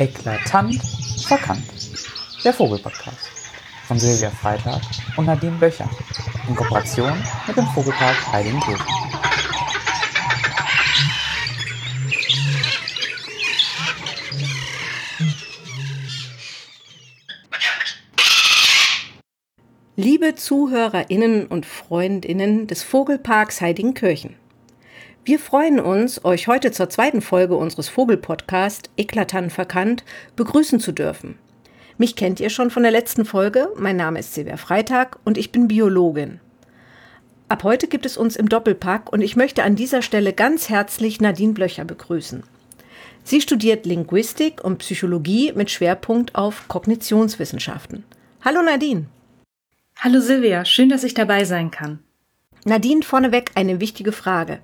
Eklatant verkannt. Der Vogelpodcast von Silvia Freitag und Nadine Böcher in Kooperation mit dem Vogelpark Heiligenkirchen. Liebe ZuhörerInnen und FreundInnen des Vogelparks Heidingkirchen. Wir freuen uns, euch heute zur zweiten Folge unseres Vogelpodcasts Eklatant verkannt begrüßen zu dürfen. Mich kennt ihr schon von der letzten Folge. Mein Name ist Silvia Freitag und ich bin Biologin. Ab heute gibt es uns im Doppelpack und ich möchte an dieser Stelle ganz herzlich Nadine Blöcher begrüßen. Sie studiert Linguistik und Psychologie mit Schwerpunkt auf Kognitionswissenschaften. Hallo Nadine. Hallo Silvia, schön, dass ich dabei sein kann. Nadine, vorneweg eine wichtige Frage.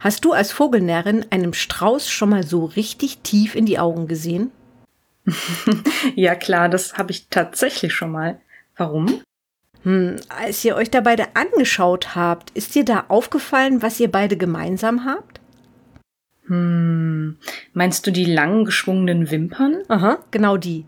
Hast du als Vogelnärin einem Strauß schon mal so richtig tief in die Augen gesehen? ja klar, das habe ich tatsächlich schon mal. Warum? Hm, als ihr euch da beide angeschaut habt, ist dir da aufgefallen, was ihr beide gemeinsam habt? Hm, meinst du die lang geschwungenen Wimpern? Aha, genau die.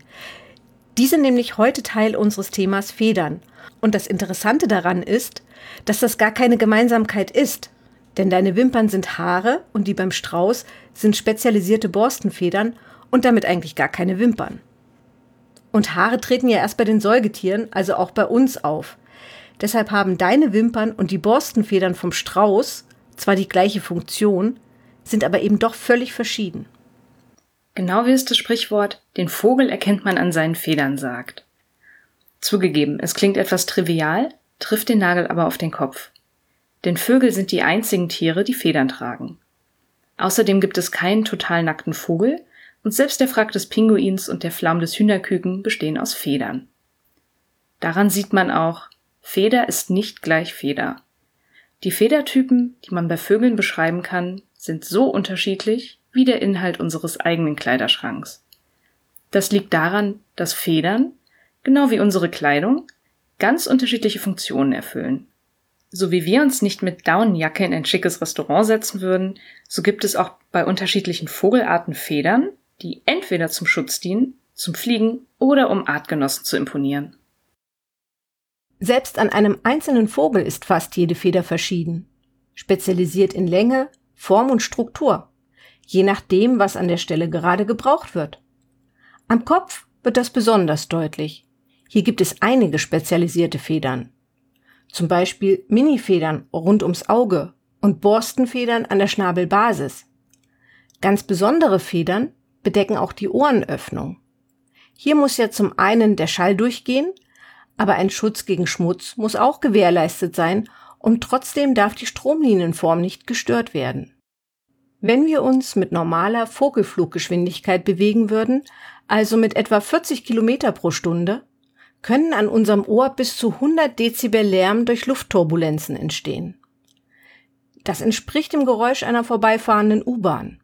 Die sind nämlich heute Teil unseres Themas Federn. Und das Interessante daran ist, dass das gar keine Gemeinsamkeit ist, denn deine Wimpern sind Haare und die beim Strauß sind spezialisierte Borstenfedern und damit eigentlich gar keine Wimpern. Und Haare treten ja erst bei den Säugetieren, also auch bei uns auf. Deshalb haben deine Wimpern und die Borstenfedern vom Strauß zwar die gleiche Funktion, sind aber eben doch völlig verschieden. Genau wie es das Sprichwort, den Vogel erkennt man an seinen Federn sagt. Zugegeben, es klingt etwas trivial, trifft den Nagel aber auf den Kopf denn Vögel sind die einzigen Tiere, die Federn tragen. Außerdem gibt es keinen total nackten Vogel und selbst der Frack des Pinguins und der Flaum des Hühnerküken bestehen aus Federn. Daran sieht man auch, Feder ist nicht gleich Feder. Die Federtypen, die man bei Vögeln beschreiben kann, sind so unterschiedlich wie der Inhalt unseres eigenen Kleiderschranks. Das liegt daran, dass Federn, genau wie unsere Kleidung, ganz unterschiedliche Funktionen erfüllen. So wie wir uns nicht mit Daunenjacke in ein schickes Restaurant setzen würden, so gibt es auch bei unterschiedlichen Vogelarten Federn, die entweder zum Schutz dienen, zum Fliegen oder um Artgenossen zu imponieren. Selbst an einem einzelnen Vogel ist fast jede Feder verschieden, spezialisiert in Länge, Form und Struktur, je nachdem, was an der Stelle gerade gebraucht wird. Am Kopf wird das besonders deutlich. Hier gibt es einige spezialisierte Federn, zum Beispiel Minifedern rund ums Auge und Borstenfedern an der Schnabelbasis. Ganz besondere Federn bedecken auch die Ohrenöffnung. Hier muss ja zum einen der Schall durchgehen, aber ein Schutz gegen Schmutz muss auch gewährleistet sein und trotzdem darf die Stromlinienform nicht gestört werden. Wenn wir uns mit normaler Vogelfluggeschwindigkeit bewegen würden, also mit etwa 40 Kilometer pro Stunde, können an unserem Ohr bis zu 100 Dezibel Lärm durch Luftturbulenzen entstehen. Das entspricht dem Geräusch einer vorbeifahrenden U-Bahn.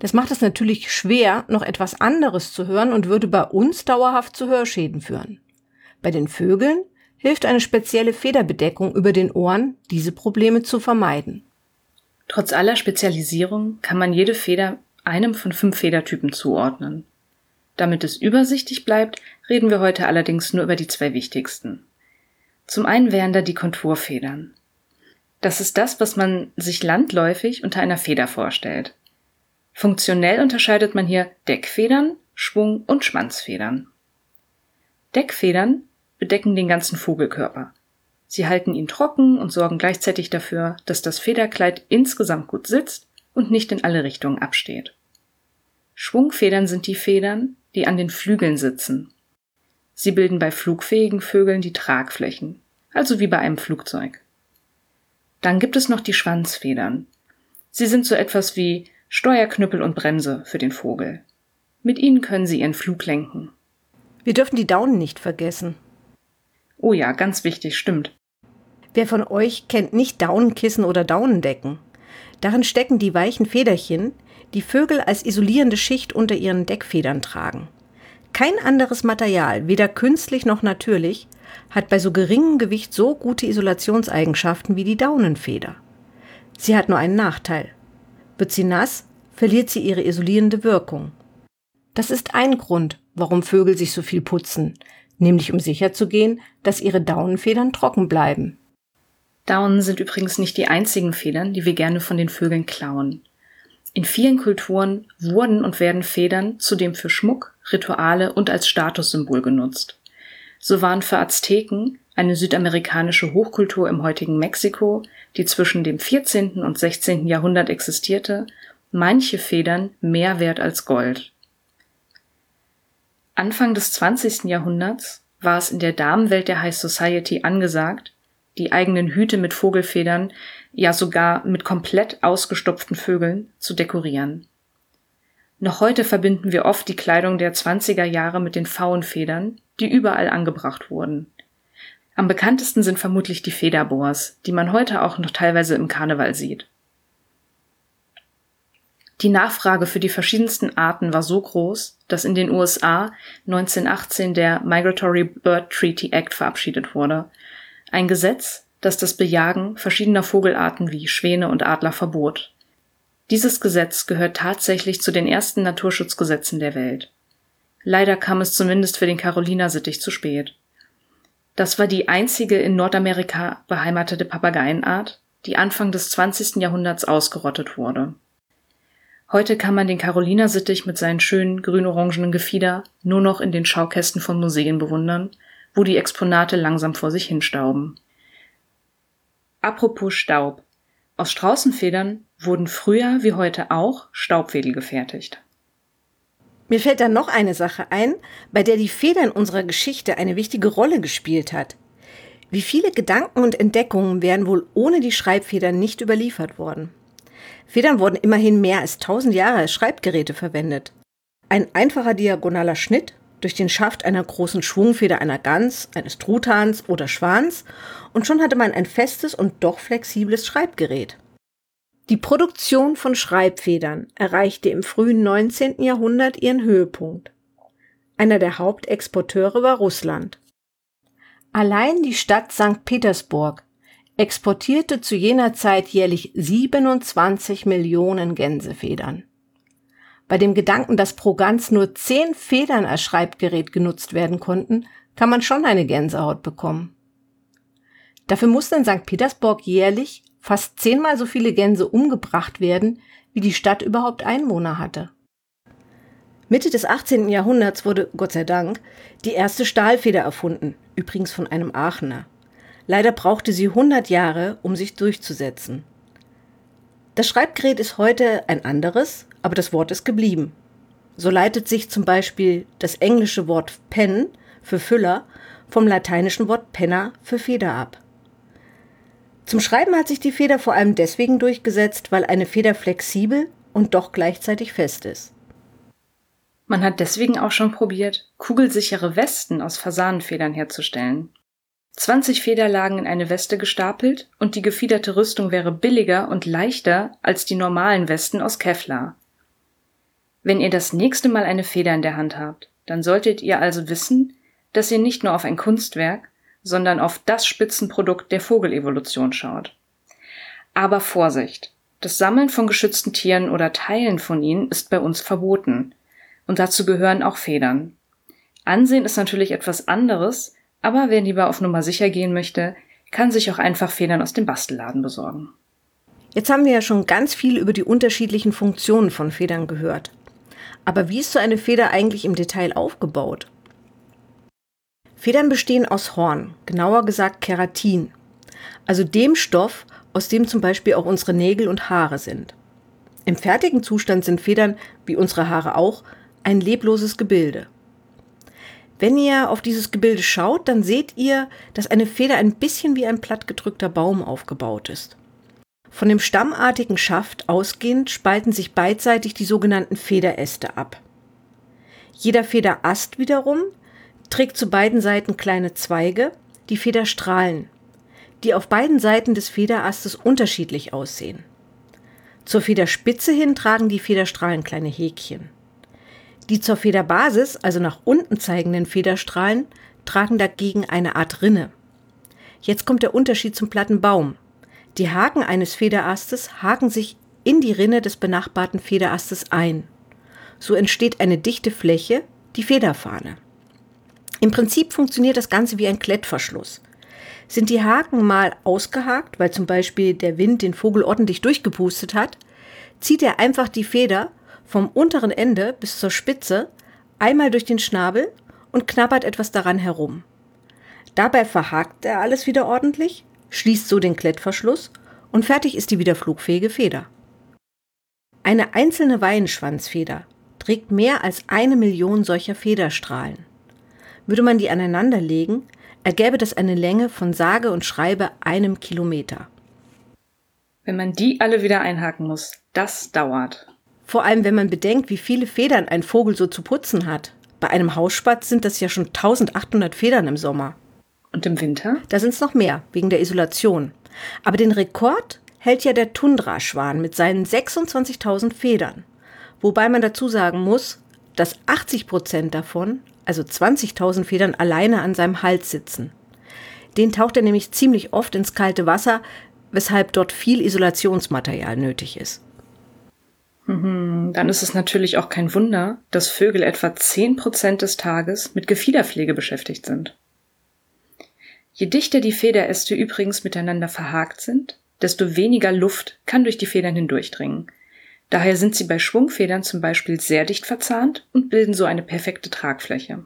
Das macht es natürlich schwer, noch etwas anderes zu hören und würde bei uns dauerhaft zu Hörschäden führen. Bei den Vögeln hilft eine spezielle Federbedeckung über den Ohren, diese Probleme zu vermeiden. Trotz aller Spezialisierung kann man jede Feder einem von fünf Federtypen zuordnen. Damit es übersichtlich bleibt, reden wir heute allerdings nur über die zwei wichtigsten. Zum einen wären da die Konturfedern. Das ist das, was man sich landläufig unter einer Feder vorstellt. Funktionell unterscheidet man hier Deckfedern, Schwung- und Schwanzfedern. Deckfedern bedecken den ganzen Vogelkörper. Sie halten ihn trocken und sorgen gleichzeitig dafür, dass das Federkleid insgesamt gut sitzt und nicht in alle Richtungen absteht. Schwungfedern sind die Federn, die an den Flügeln sitzen. Sie bilden bei flugfähigen Vögeln die Tragflächen, also wie bei einem Flugzeug. Dann gibt es noch die Schwanzfedern. Sie sind so etwas wie Steuerknüppel und Bremse für den Vogel. Mit ihnen können sie ihren Flug lenken. Wir dürfen die Daunen nicht vergessen. Oh ja, ganz wichtig, stimmt. Wer von euch kennt nicht Daunenkissen oder Daunendecken? Darin stecken die weichen Federchen, die Vögel als isolierende Schicht unter ihren Deckfedern tragen. Kein anderes Material, weder künstlich noch natürlich, hat bei so geringem Gewicht so gute Isolationseigenschaften wie die Daunenfeder. Sie hat nur einen Nachteil. Wird sie nass, verliert sie ihre isolierende Wirkung. Das ist ein Grund, warum Vögel sich so viel putzen, nämlich um sicherzugehen, dass ihre Daunenfedern trocken bleiben. Daunen sind übrigens nicht die einzigen Federn, die wir gerne von den Vögeln klauen. In vielen Kulturen wurden und werden Federn zudem für Schmuck, Rituale und als Statussymbol genutzt. So waren für Azteken, eine südamerikanische Hochkultur im heutigen Mexiko, die zwischen dem 14. und 16. Jahrhundert existierte, manche Federn mehr wert als Gold. Anfang des 20. Jahrhunderts war es in der Damenwelt der High Society angesagt, die eigenen Hüte mit Vogelfedern, ja sogar mit komplett ausgestopften Vögeln zu dekorieren. Noch heute verbinden wir oft die Kleidung der 20er Jahre mit den Pfauenfedern, die überall angebracht wurden. Am bekanntesten sind vermutlich die Federboas, die man heute auch noch teilweise im Karneval sieht. Die Nachfrage für die verschiedensten Arten war so groß, dass in den USA 1918 der Migratory Bird Treaty Act verabschiedet wurde, ein Gesetz, das das Bejagen verschiedener Vogelarten wie Schwäne und Adler verbot. Dieses Gesetz gehört tatsächlich zu den ersten Naturschutzgesetzen der Welt. Leider kam es zumindest für den Carolina-Sittich zu spät. Das war die einzige in Nordamerika beheimatete Papageienart, die Anfang des 20. Jahrhunderts ausgerottet wurde. Heute kann man den Carolina-Sittich mit seinen schönen grün-orangenen Gefieder nur noch in den Schaukästen von Museen bewundern, wo die Exponate langsam vor sich hinstauben. Apropos Staub. Aus Straußenfedern wurden früher wie heute auch Staubwedel gefertigt. Mir fällt da noch eine Sache ein, bei der die Feder in unserer Geschichte eine wichtige Rolle gespielt hat. Wie viele Gedanken und Entdeckungen wären wohl ohne die Schreibfedern nicht überliefert worden? Federn wurden immerhin mehr als tausend Jahre als Schreibgeräte verwendet. Ein einfacher diagonaler Schnitt durch den Schaft einer großen Schwungfeder einer Gans, eines Truthahns oder Schwans und schon hatte man ein festes und doch flexibles Schreibgerät. Die Produktion von Schreibfedern erreichte im frühen 19. Jahrhundert ihren Höhepunkt. Einer der Hauptexporteure war Russland. Allein die Stadt St. Petersburg exportierte zu jener Zeit jährlich 27 Millionen Gänsefedern. Bei dem Gedanken, dass pro Gans nur zehn Federn als Schreibgerät genutzt werden konnten, kann man schon eine Gänsehaut bekommen. Dafür mussten in St. Petersburg jährlich fast zehnmal so viele Gänse umgebracht werden, wie die Stadt überhaupt Einwohner hatte. Mitte des 18. Jahrhunderts wurde, Gott sei Dank, die erste Stahlfeder erfunden, übrigens von einem Aachener. Leider brauchte sie 100 Jahre, um sich durchzusetzen. Das Schreibgerät ist heute ein anderes, aber das Wort ist geblieben. So leitet sich zum Beispiel das englische Wort Pen für Füller vom lateinischen Wort Penna für Feder ab. Zum Schreiben hat sich die Feder vor allem deswegen durchgesetzt, weil eine Feder flexibel und doch gleichzeitig fest ist. Man hat deswegen auch schon probiert, kugelsichere Westen aus Fasanenfedern herzustellen. 20 Federlagen in eine Weste gestapelt und die gefiederte Rüstung wäre billiger und leichter als die normalen Westen aus Kevlar. Wenn ihr das nächste Mal eine Feder in der Hand habt, dann solltet ihr also wissen, dass ihr nicht nur auf ein Kunstwerk, sondern auf das Spitzenprodukt der Vogelevolution schaut. Aber Vorsicht! Das Sammeln von geschützten Tieren oder Teilen von ihnen ist bei uns verboten. Und dazu gehören auch Federn. Ansehen ist natürlich etwas anderes, aber wer lieber auf Nummer sicher gehen möchte, kann sich auch einfach Federn aus dem Bastelladen besorgen. Jetzt haben wir ja schon ganz viel über die unterschiedlichen Funktionen von Federn gehört. Aber wie ist so eine Feder eigentlich im Detail aufgebaut? Federn bestehen aus Horn, genauer gesagt Keratin, also dem Stoff, aus dem zum Beispiel auch unsere Nägel und Haare sind. Im fertigen Zustand sind Federn, wie unsere Haare auch, ein lebloses Gebilde. Wenn ihr auf dieses Gebilde schaut, dann seht ihr, dass eine Feder ein bisschen wie ein plattgedrückter Baum aufgebaut ist. Von dem stammartigen Schaft ausgehend spalten sich beidseitig die sogenannten Federäste ab. Jeder Federast wiederum trägt zu beiden Seiten kleine Zweige, die Federstrahlen, die auf beiden Seiten des Federastes unterschiedlich aussehen. Zur Federspitze hin tragen die Federstrahlen kleine Häkchen. Die zur Federbasis, also nach unten zeigenden Federstrahlen, tragen dagegen eine Art Rinne. Jetzt kommt der Unterschied zum platten Baum. Die Haken eines Federastes haken sich in die Rinne des benachbarten Federastes ein. So entsteht eine dichte Fläche, die Federfahne. Im Prinzip funktioniert das Ganze wie ein Klettverschluss. Sind die Haken mal ausgehakt, weil zum Beispiel der Wind den Vogel ordentlich durchgepustet hat, zieht er einfach die Feder vom unteren Ende bis zur Spitze einmal durch den Schnabel und knabbert etwas daran herum. Dabei verhakt er alles wieder ordentlich, schließt so den Klettverschluss und fertig ist die wieder flugfähige Feder. Eine einzelne Weihenschwanzfeder trägt mehr als eine Million solcher Federstrahlen. Würde man die aneinanderlegen, ergäbe das eine Länge von sage und schreibe einem Kilometer. Wenn man die alle wieder einhaken muss, das dauert. Vor allem, wenn man bedenkt, wie viele Federn ein Vogel so zu putzen hat. Bei einem Hausspatz sind das ja schon 1800 Federn im Sommer. Und im Winter? Da sind es noch mehr, wegen der Isolation. Aber den Rekord hält ja der Tundraschwan mit seinen 26.000 Federn. Wobei man dazu sagen muss, dass 80 Prozent davon, also 20.000 Federn, alleine an seinem Hals sitzen. Den taucht er nämlich ziemlich oft ins kalte Wasser, weshalb dort viel Isolationsmaterial nötig ist. Mhm, dann ist es natürlich auch kein Wunder, dass Vögel etwa 10 Prozent des Tages mit Gefiederpflege beschäftigt sind. Je dichter die Federäste übrigens miteinander verhakt sind, desto weniger Luft kann durch die Federn hindurchdringen. Daher sind sie bei Schwungfedern zum Beispiel sehr dicht verzahnt und bilden so eine perfekte Tragfläche.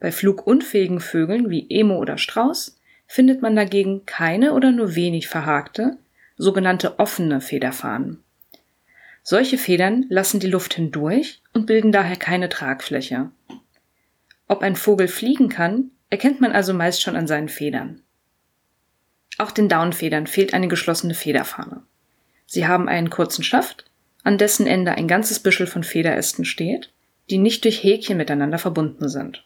Bei flugunfähigen Vögeln wie Emo oder Strauß findet man dagegen keine oder nur wenig verhakte, sogenannte offene Federfahnen. Solche Federn lassen die Luft hindurch und bilden daher keine Tragfläche. Ob ein Vogel fliegen kann, erkennt man also meist schon an seinen Federn. Auch den Daunfedern fehlt eine geschlossene Federfahne. Sie haben einen kurzen Schaft, an dessen Ende ein ganzes Büschel von Federästen steht, die nicht durch Häkchen miteinander verbunden sind.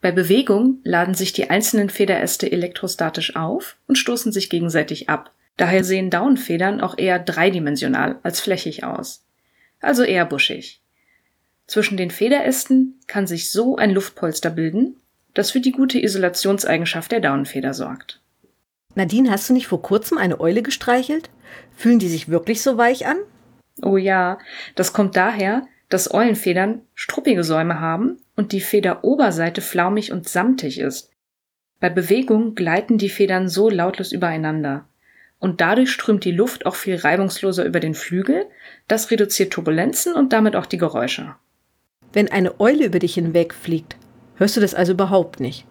Bei Bewegung laden sich die einzelnen Federäste elektrostatisch auf und stoßen sich gegenseitig ab. Daher sehen Daunfedern auch eher dreidimensional als flächig aus. Also eher buschig. Zwischen den Federästen kann sich so ein Luftpolster bilden, das für die gute Isolationseigenschaft der Daunenfeder sorgt. Nadine, hast du nicht vor kurzem eine Eule gestreichelt? Fühlen die sich wirklich so weich an? Oh ja, das kommt daher, dass Eulenfedern struppige Säume haben und die Federoberseite flaumig und samtig ist. Bei Bewegung gleiten die Federn so lautlos übereinander. Und dadurch strömt die Luft auch viel reibungsloser über den Flügel, das reduziert Turbulenzen und damit auch die Geräusche. Wenn eine Eule über dich hinwegfliegt, hörst du das also überhaupt nicht?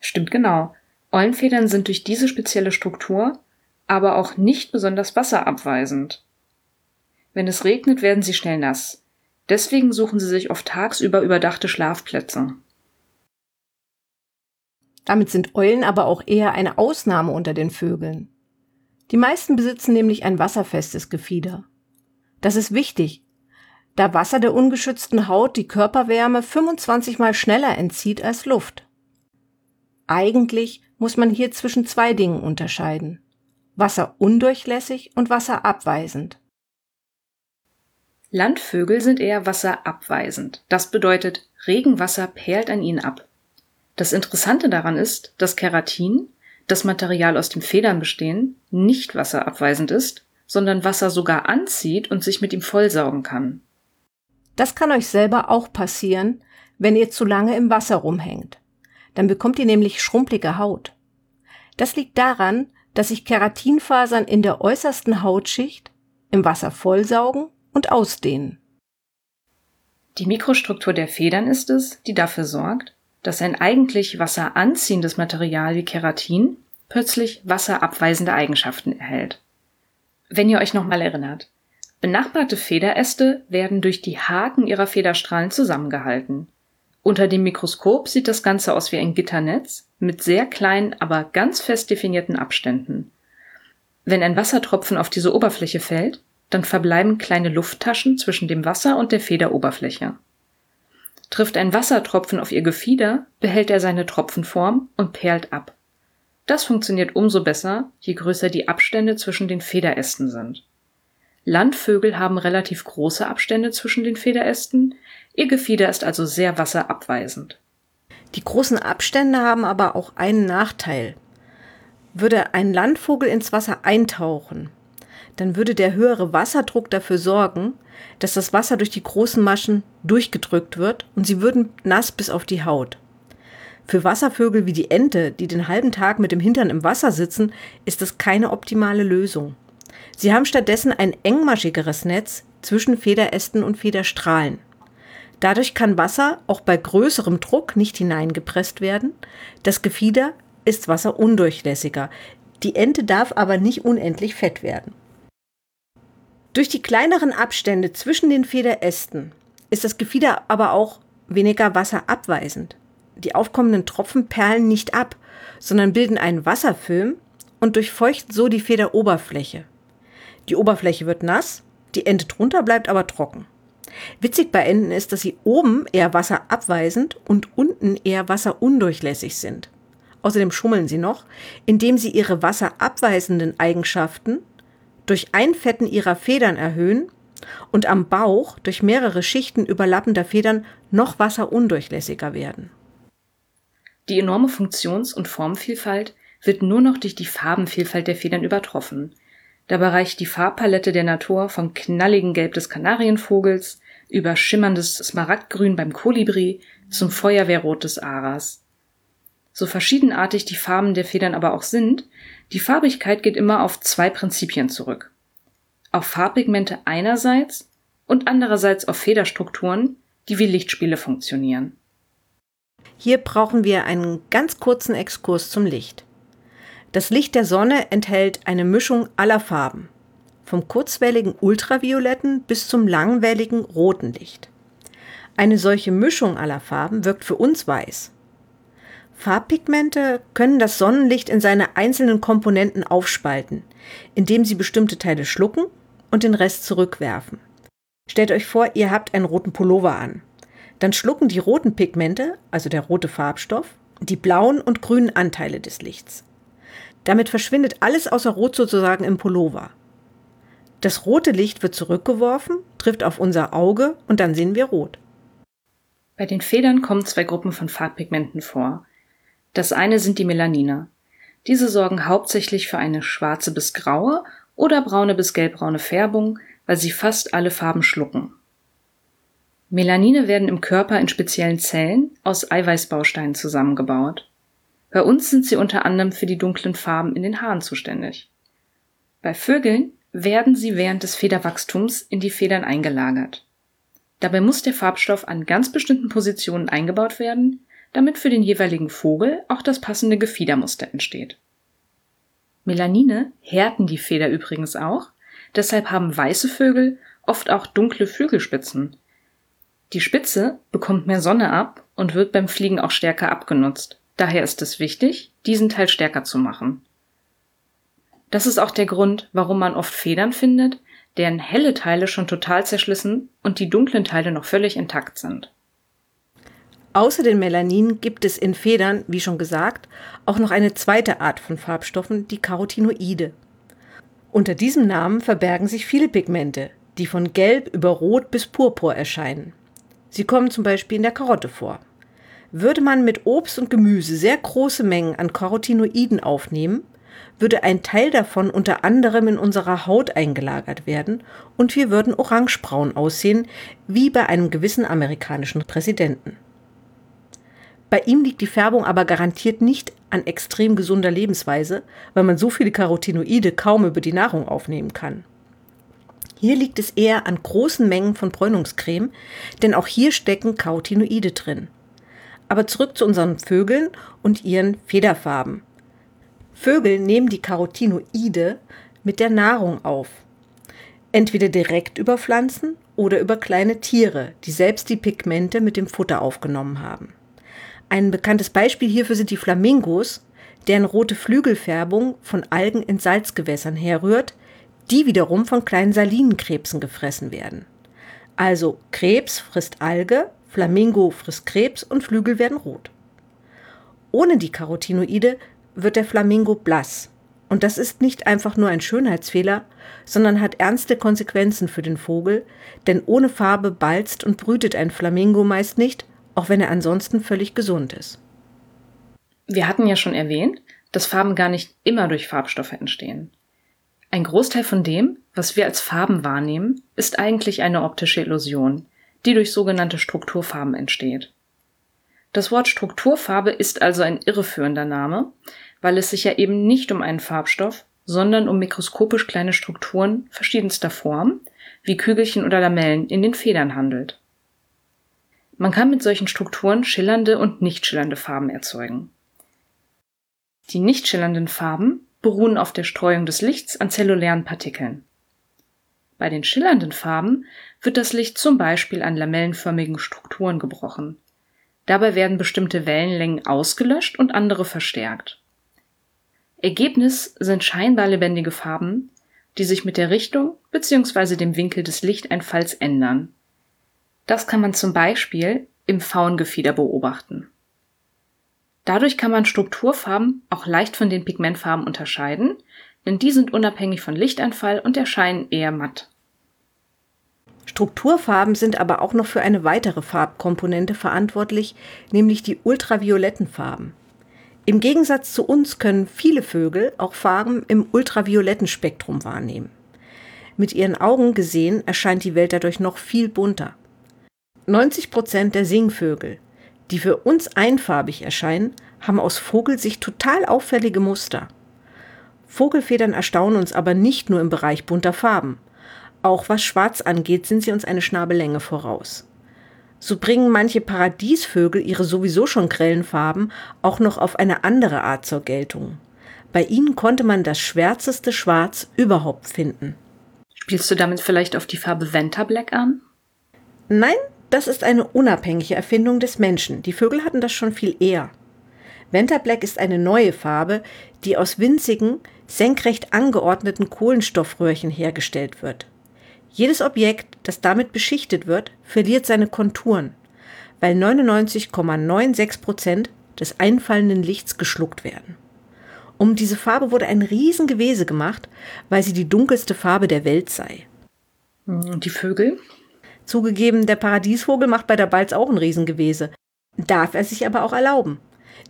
Stimmt genau. Eulenfedern sind durch diese spezielle Struktur aber auch nicht besonders wasserabweisend. Wenn es regnet, werden sie schnell nass. Deswegen suchen sie sich oft tagsüber überdachte Schlafplätze. Damit sind Eulen aber auch eher eine Ausnahme unter den Vögeln. Die meisten besitzen nämlich ein wasserfestes Gefieder. Das ist wichtig, da Wasser der ungeschützten Haut die Körperwärme 25 mal schneller entzieht als Luft. Eigentlich muss man hier zwischen zwei Dingen unterscheiden. Wasser undurchlässig und wasserabweisend. Landvögel sind eher wasserabweisend. Das bedeutet, Regenwasser perlt an ihnen ab. Das Interessante daran ist, dass Keratin, das Material aus den Federn bestehen, nicht wasserabweisend ist, sondern Wasser sogar anzieht und sich mit ihm vollsaugen kann. Das kann euch selber auch passieren, wenn ihr zu lange im Wasser rumhängt. Dann bekommt ihr nämlich schrumpelige Haut. Das liegt daran, dass sich Keratinfasern in der äußersten Hautschicht im Wasser vollsaugen und ausdehnen. Die Mikrostruktur der Federn ist es, die dafür sorgt, dass ein eigentlich wasseranziehendes Material wie Keratin plötzlich wasserabweisende Eigenschaften erhält. Wenn ihr euch nochmal erinnert, benachbarte Federäste werden durch die Haken ihrer Federstrahlen zusammengehalten. Unter dem Mikroskop sieht das Ganze aus wie ein Gitternetz mit sehr kleinen, aber ganz fest definierten Abständen. Wenn ein Wassertropfen auf diese Oberfläche fällt, dann verbleiben kleine Lufttaschen zwischen dem Wasser und der Federoberfläche. Trifft ein Wassertropfen auf ihr Gefieder, behält er seine Tropfenform und perlt ab. Das funktioniert umso besser, je größer die Abstände zwischen den Federästen sind. Landvögel haben relativ große Abstände zwischen den Federästen, ihr Gefieder ist also sehr wasserabweisend. Die großen Abstände haben aber auch einen Nachteil. Würde ein Landvogel ins Wasser eintauchen, dann würde der höhere Wasserdruck dafür sorgen, dass das Wasser durch die großen Maschen durchgedrückt wird und sie würden nass bis auf die Haut. Für Wasservögel wie die Ente, die den halben Tag mit dem Hintern im Wasser sitzen, ist das keine optimale Lösung. Sie haben stattdessen ein engmaschigeres Netz zwischen Federästen und Federstrahlen. Dadurch kann Wasser auch bei größerem Druck nicht hineingepresst werden. Das Gefieder ist wasserundurchlässiger. Die Ente darf aber nicht unendlich fett werden. Durch die kleineren Abstände zwischen den Federästen ist das Gefieder aber auch weniger wasserabweisend. Die aufkommenden Tropfen perlen nicht ab, sondern bilden einen Wasserfilm und durchfeuchten so die Federoberfläche. Die Oberfläche wird nass, die Ente drunter bleibt aber trocken. Witzig bei Enten ist, dass sie oben eher wasserabweisend und unten eher wasserundurchlässig sind. Außerdem schummeln sie noch, indem sie ihre wasserabweisenden Eigenschaften durch Einfetten ihrer Federn erhöhen und am Bauch durch mehrere Schichten überlappender Federn noch wasserundurchlässiger werden. Die enorme Funktions- und Formvielfalt wird nur noch durch die Farbenvielfalt der Federn übertroffen. Dabei reicht die Farbpalette der Natur vom knalligen Gelb des Kanarienvogels über schimmerndes Smaragdgrün beim Kolibri zum Feuerwehrrot des Aras. So verschiedenartig die Farben der Federn aber auch sind, die Farbigkeit geht immer auf zwei Prinzipien zurück. Auf Farbpigmente einerseits und andererseits auf Federstrukturen, die wie Lichtspiele funktionieren. Hier brauchen wir einen ganz kurzen Exkurs zum Licht. Das Licht der Sonne enthält eine Mischung aller Farben, vom kurzwelligen ultravioletten bis zum langwelligen roten Licht. Eine solche Mischung aller Farben wirkt für uns weiß. Farbpigmente können das Sonnenlicht in seine einzelnen Komponenten aufspalten, indem sie bestimmte Teile schlucken und den Rest zurückwerfen. Stellt euch vor, ihr habt einen roten Pullover an. Dann schlucken die roten Pigmente, also der rote Farbstoff, die blauen und grünen Anteile des Lichts. Damit verschwindet alles außer Rot sozusagen im Pullover. Das rote Licht wird zurückgeworfen, trifft auf unser Auge und dann sehen wir rot. Bei den Federn kommen zwei Gruppen von Farbpigmenten vor. Das eine sind die Melanine. Diese sorgen hauptsächlich für eine schwarze bis graue oder braune bis gelbbraune Färbung, weil sie fast alle Farben schlucken. Melanine werden im Körper in speziellen Zellen aus Eiweißbausteinen zusammengebaut. Bei uns sind sie unter anderem für die dunklen Farben in den Haaren zuständig. Bei Vögeln werden sie während des Federwachstums in die Federn eingelagert. Dabei muss der Farbstoff an ganz bestimmten Positionen eingebaut werden, damit für den jeweiligen Vogel auch das passende Gefiedermuster entsteht. Melanine härten die Feder übrigens auch, deshalb haben weiße Vögel oft auch dunkle Flügelspitzen. Die Spitze bekommt mehr Sonne ab und wird beim Fliegen auch stärker abgenutzt. Daher ist es wichtig, diesen Teil stärker zu machen. Das ist auch der Grund, warum man oft Federn findet, deren helle Teile schon total zerschlissen und die dunklen Teile noch völlig intakt sind. Außer den Melanin gibt es in Federn, wie schon gesagt, auch noch eine zweite Art von Farbstoffen, die Carotinoide. Unter diesem Namen verbergen sich viele Pigmente, die von Gelb über Rot bis Purpur erscheinen. Sie kommen zum Beispiel in der Karotte vor. Würde man mit Obst und Gemüse sehr große Mengen an Carotinoiden aufnehmen, würde ein Teil davon unter anderem in unserer Haut eingelagert werden und wir würden orangebraun aussehen, wie bei einem gewissen amerikanischen Präsidenten. Bei ihm liegt die Färbung aber garantiert nicht an extrem gesunder Lebensweise, weil man so viele Carotinoide kaum über die Nahrung aufnehmen kann. Hier liegt es eher an großen Mengen von Bräunungscreme, denn auch hier stecken Carotinoide drin. Aber zurück zu unseren Vögeln und ihren Federfarben. Vögel nehmen die Carotinoide mit der Nahrung auf. Entweder direkt über Pflanzen oder über kleine Tiere, die selbst die Pigmente mit dem Futter aufgenommen haben. Ein bekanntes Beispiel hierfür sind die Flamingos, deren rote Flügelfärbung von Algen in Salzgewässern herrührt, die wiederum von kleinen Salinenkrebsen gefressen werden. Also Krebs frisst Alge, Flamingo frisst Krebs und Flügel werden rot. Ohne die Carotinoide wird der Flamingo blass. Und das ist nicht einfach nur ein Schönheitsfehler, sondern hat ernste Konsequenzen für den Vogel, denn ohne Farbe balzt und brütet ein Flamingo meist nicht auch wenn er ansonsten völlig gesund ist. Wir hatten ja schon erwähnt, dass Farben gar nicht immer durch Farbstoffe entstehen. Ein Großteil von dem, was wir als Farben wahrnehmen, ist eigentlich eine optische Illusion, die durch sogenannte Strukturfarben entsteht. Das Wort Strukturfarbe ist also ein irreführender Name, weil es sich ja eben nicht um einen Farbstoff, sondern um mikroskopisch kleine Strukturen verschiedenster Form, wie Kügelchen oder Lamellen, in den Federn handelt. Man kann mit solchen Strukturen schillernde und nicht schillernde Farben erzeugen. Die nicht schillernden Farben beruhen auf der Streuung des Lichts an zellulären Partikeln. Bei den schillernden Farben wird das Licht zum Beispiel an lamellenförmigen Strukturen gebrochen. Dabei werden bestimmte Wellenlängen ausgelöscht und andere verstärkt. Ergebnis sind scheinbar lebendige Farben, die sich mit der Richtung bzw. dem Winkel des Lichteinfalls ändern. Das kann man zum Beispiel im Faungefieder beobachten. Dadurch kann man Strukturfarben auch leicht von den Pigmentfarben unterscheiden, denn die sind unabhängig von Lichteinfall und erscheinen eher matt. Strukturfarben sind aber auch noch für eine weitere Farbkomponente verantwortlich, nämlich die ultravioletten Farben. Im Gegensatz zu uns können viele Vögel auch Farben im ultravioletten Spektrum wahrnehmen. Mit ihren Augen gesehen erscheint die Welt dadurch noch viel bunter. 90 Prozent der Singvögel, die für uns einfarbig erscheinen, haben aus Vogelsicht total auffällige Muster. Vogelfedern erstaunen uns aber nicht nur im Bereich bunter Farben. Auch was Schwarz angeht, sind sie uns eine Schnabellänge voraus. So bringen manche Paradiesvögel ihre sowieso schon grellen Farben auch noch auf eine andere Art zur Geltung. Bei ihnen konnte man das schwärzeste Schwarz überhaupt finden. Spielst du damit vielleicht auf die Farbe Venta Black an? Nein, das ist eine unabhängige Erfindung des Menschen. Die Vögel hatten das schon viel eher. Venta Black ist eine neue Farbe, die aus winzigen, senkrecht angeordneten Kohlenstoffröhrchen hergestellt wird. Jedes Objekt, das damit beschichtet wird, verliert seine Konturen, weil 99,96 Prozent des einfallenden Lichts geschluckt werden. Um diese Farbe wurde ein Riesengewese gemacht, weil sie die dunkelste Farbe der Welt sei. Und die Vögel? Zugegeben, der Paradiesvogel macht bei der Balz auch ein Riesengewese, darf er sich aber auch erlauben.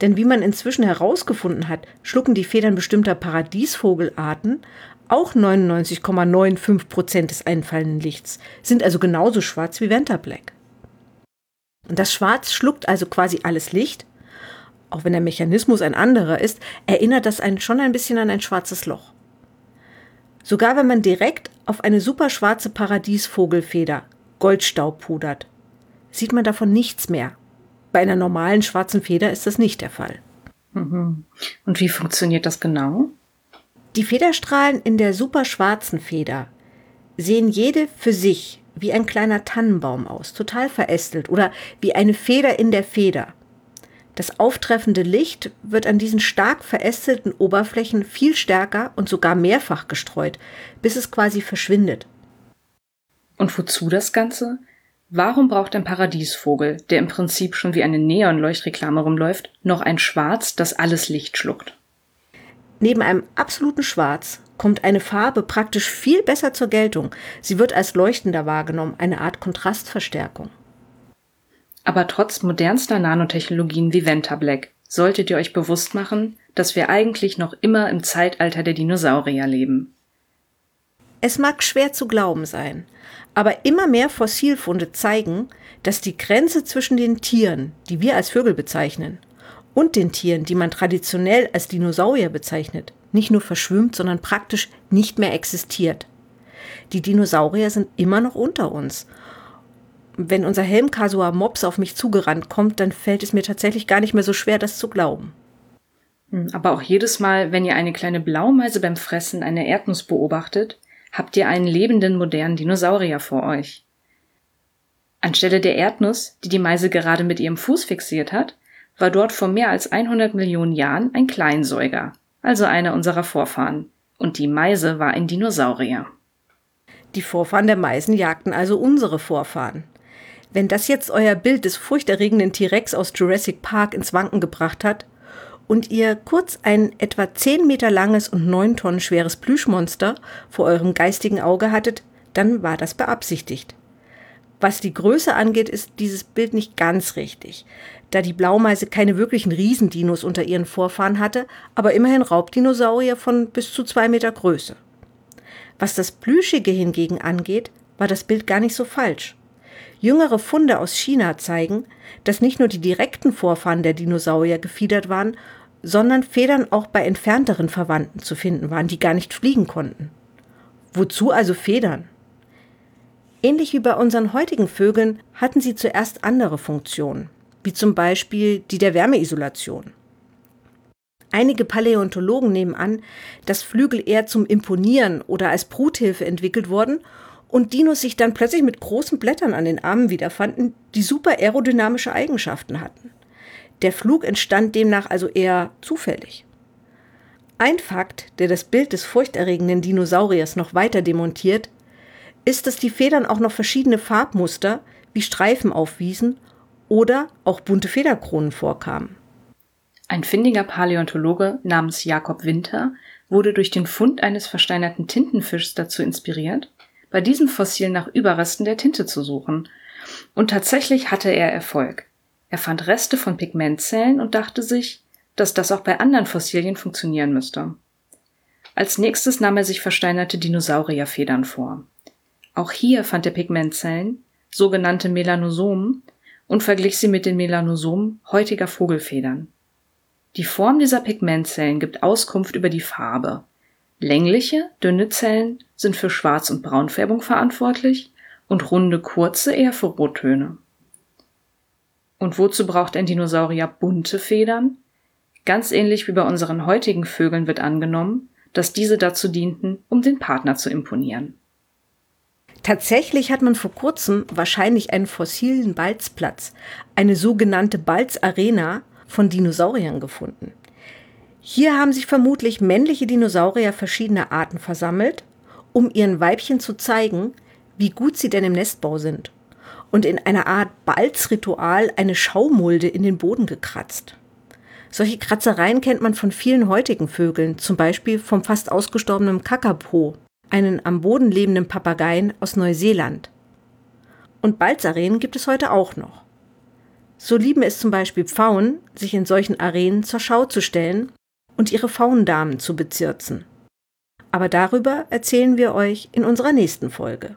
Denn wie man inzwischen herausgefunden hat, schlucken die Federn bestimmter Paradiesvogelarten auch 99,95 Prozent des einfallenden Lichts, sind also genauso schwarz wie Venterblack. Und das Schwarz schluckt also quasi alles Licht. Auch wenn der Mechanismus ein anderer ist, erinnert das einen schon ein bisschen an ein schwarzes Loch. Sogar wenn man direkt auf eine superschwarze Paradiesvogelfeder Goldstaub pudert, sieht man davon nichts mehr. Bei einer normalen schwarzen Feder ist das nicht der Fall. Mhm. Und wie funktioniert das genau? Die Federstrahlen in der superschwarzen Feder sehen jede für sich wie ein kleiner Tannenbaum aus, total verästelt oder wie eine Feder in der Feder. Das auftreffende Licht wird an diesen stark verästelten Oberflächen viel stärker und sogar mehrfach gestreut, bis es quasi verschwindet. Und wozu das Ganze? Warum braucht ein Paradiesvogel, der im Prinzip schon wie eine Neonleuchtreklame rumläuft, noch ein Schwarz, das alles Licht schluckt? Neben einem absoluten Schwarz kommt eine Farbe praktisch viel besser zur Geltung. Sie wird als leuchtender wahrgenommen, eine Art Kontrastverstärkung. Aber trotz modernster Nanotechnologien wie Venta Black solltet ihr euch bewusst machen, dass wir eigentlich noch immer im Zeitalter der Dinosaurier leben. Es mag schwer zu glauben sein, aber immer mehr Fossilfunde zeigen, dass die Grenze zwischen den Tieren, die wir als Vögel bezeichnen, und den Tieren, die man traditionell als Dinosaurier bezeichnet, nicht nur verschwimmt, sondern praktisch nicht mehr existiert. Die Dinosaurier sind immer noch unter uns. Wenn unser Helmkasua Mops auf mich zugerannt kommt, dann fällt es mir tatsächlich gar nicht mehr so schwer, das zu glauben. Hm, aber auch jedes Mal, wenn ihr eine kleine Blaumeise beim Fressen einer Erdnuss beobachtet, habt ihr einen lebenden modernen Dinosaurier vor euch. Anstelle der Erdnuss, die die Meise gerade mit ihrem Fuß fixiert hat, war dort vor mehr als 100 Millionen Jahren ein Kleinsäuger, also einer unserer Vorfahren. Und die Meise war ein Dinosaurier. Die Vorfahren der Meisen jagten also unsere Vorfahren. Wenn das jetzt euer Bild des furchterregenden T-Rex aus Jurassic Park ins Wanken gebracht hat und ihr kurz ein etwa 10 Meter langes und 9 Tonnen schweres Plüschmonster vor eurem geistigen Auge hattet, dann war das beabsichtigt. Was die Größe angeht, ist dieses Bild nicht ganz richtig da die Blaumeise keine wirklichen Riesendinos unter ihren Vorfahren hatte, aber immerhin Raubdinosaurier von bis zu zwei Meter Größe. Was das Plüschige hingegen angeht, war das Bild gar nicht so falsch. Jüngere Funde aus China zeigen, dass nicht nur die direkten Vorfahren der Dinosaurier gefiedert waren, sondern Federn auch bei entfernteren Verwandten zu finden waren, die gar nicht fliegen konnten. Wozu also Federn? Ähnlich wie bei unseren heutigen Vögeln hatten sie zuerst andere Funktionen, wie zum Beispiel die der Wärmeisolation. Einige Paläontologen nehmen an, dass Flügel eher zum Imponieren oder als Bruthilfe entwickelt wurden und Dinos sich dann plötzlich mit großen Blättern an den Armen wiederfanden, die super aerodynamische Eigenschaften hatten. Der Flug entstand demnach also eher zufällig. Ein Fakt, der das Bild des furchterregenden Dinosauriers noch weiter demontiert, ist, dass die Federn auch noch verschiedene Farbmuster wie Streifen aufwiesen oder auch bunte Federkronen vorkamen. Ein findiger Paläontologe namens Jakob Winter wurde durch den Fund eines versteinerten Tintenfischs dazu inspiriert, bei diesem Fossil nach Überresten der Tinte zu suchen. Und tatsächlich hatte er Erfolg. Er fand Reste von Pigmentzellen und dachte sich, dass das auch bei anderen Fossilien funktionieren müsste. Als nächstes nahm er sich versteinerte Dinosaurierfedern vor. Auch hier fand er Pigmentzellen, sogenannte Melanosomen, und verglich sie mit den Melanosomen heutiger Vogelfedern. Die Form dieser Pigmentzellen gibt Auskunft über die Farbe. Längliche, dünne Zellen sind für Schwarz- und Braunfärbung verantwortlich und runde, kurze eher für Rottöne. Und wozu braucht ein Dinosaurier bunte Federn? Ganz ähnlich wie bei unseren heutigen Vögeln wird angenommen, dass diese dazu dienten, um den Partner zu imponieren. Tatsächlich hat man vor kurzem wahrscheinlich einen fossilen Balzplatz, eine sogenannte Balzarena von Dinosauriern gefunden. Hier haben sich vermutlich männliche Dinosaurier verschiedener Arten versammelt, um ihren Weibchen zu zeigen, wie gut sie denn im Nestbau sind, und in einer Art Balzritual eine Schaumulde in den Boden gekratzt. Solche Kratzereien kennt man von vielen heutigen Vögeln, zum Beispiel vom fast ausgestorbenen Kakapo einen am Boden lebenden Papageien aus Neuseeland. Und Balzarenen gibt es heute auch noch. So lieben es zum Beispiel Pfauen, sich in solchen Arenen zur Schau zu stellen und ihre Faundamen zu bezirzen. Aber darüber erzählen wir euch in unserer nächsten Folge.